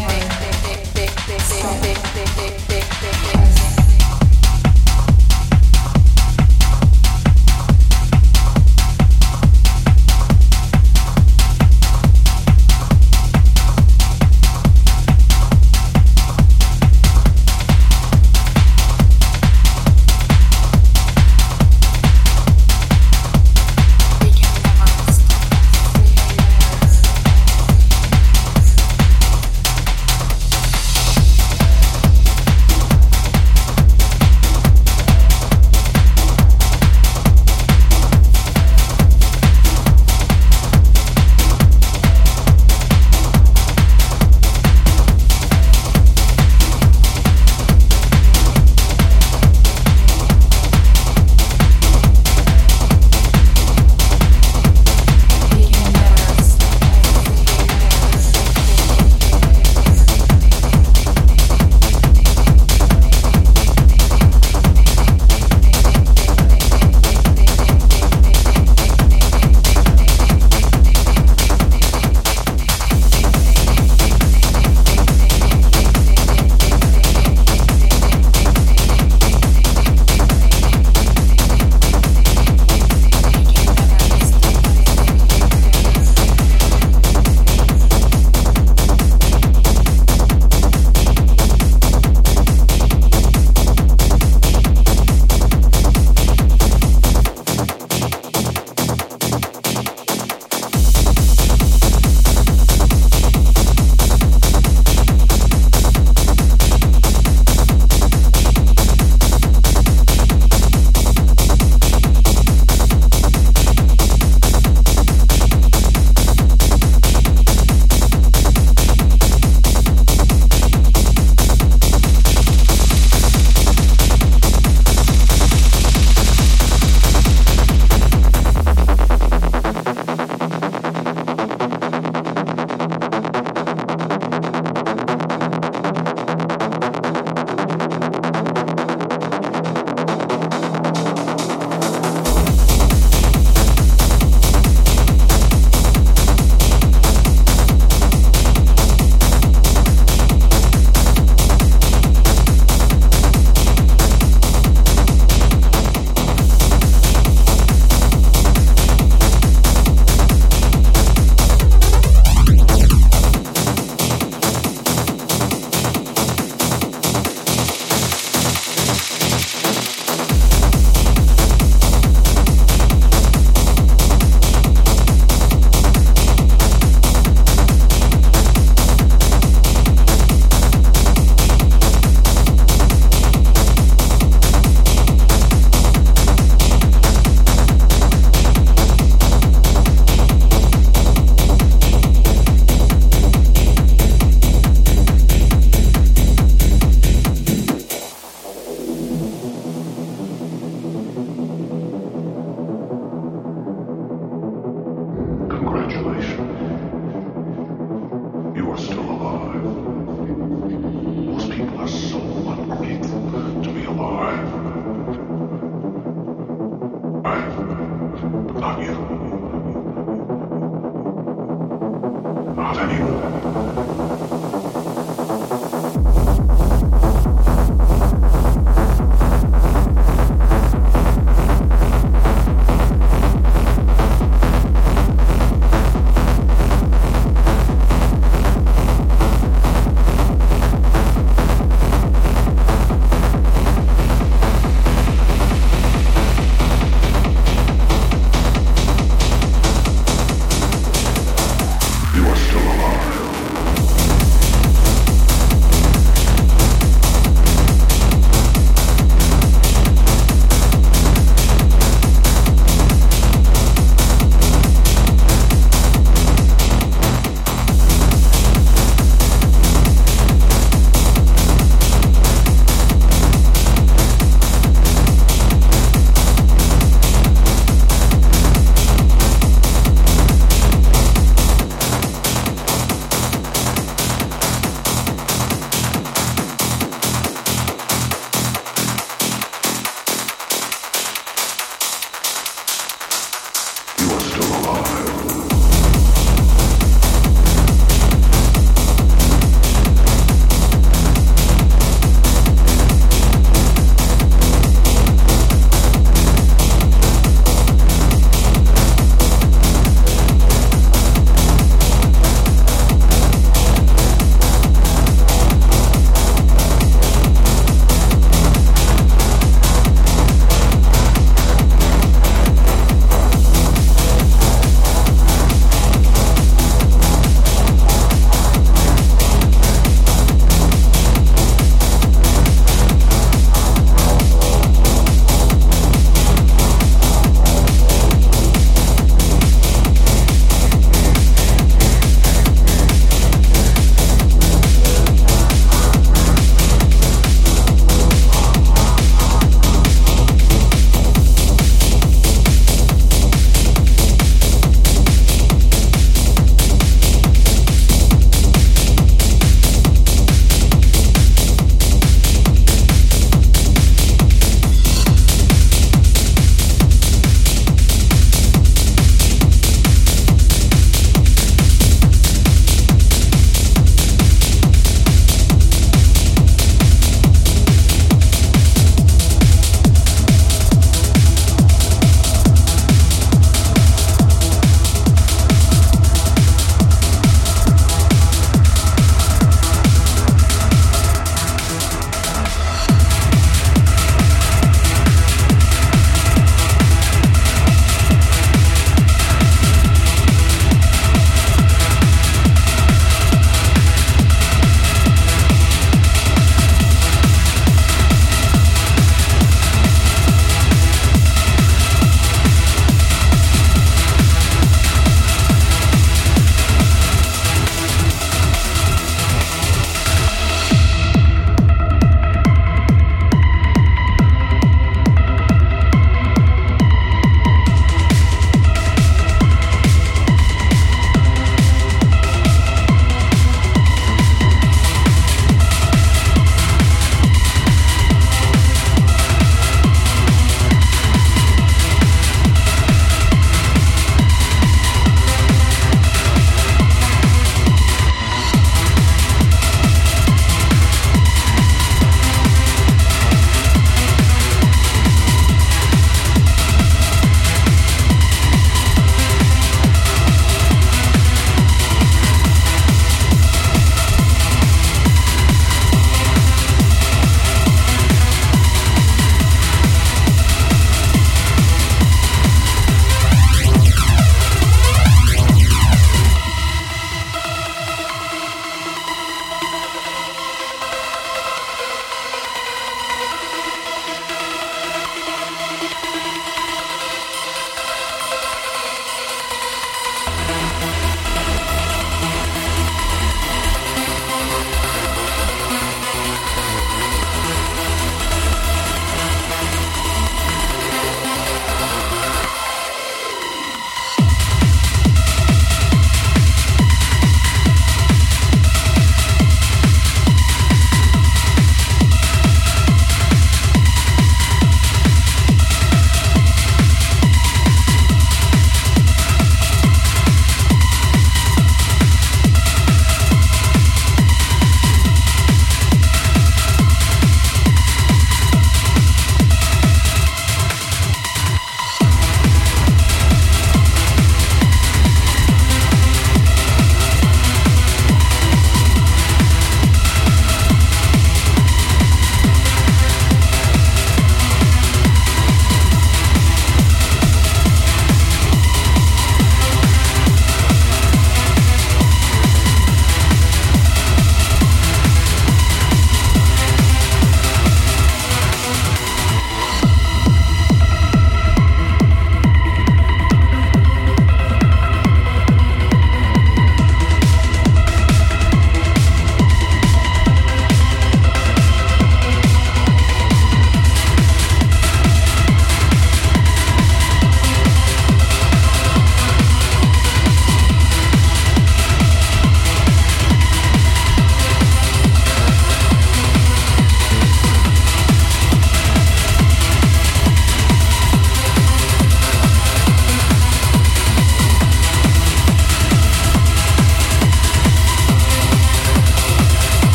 Stop.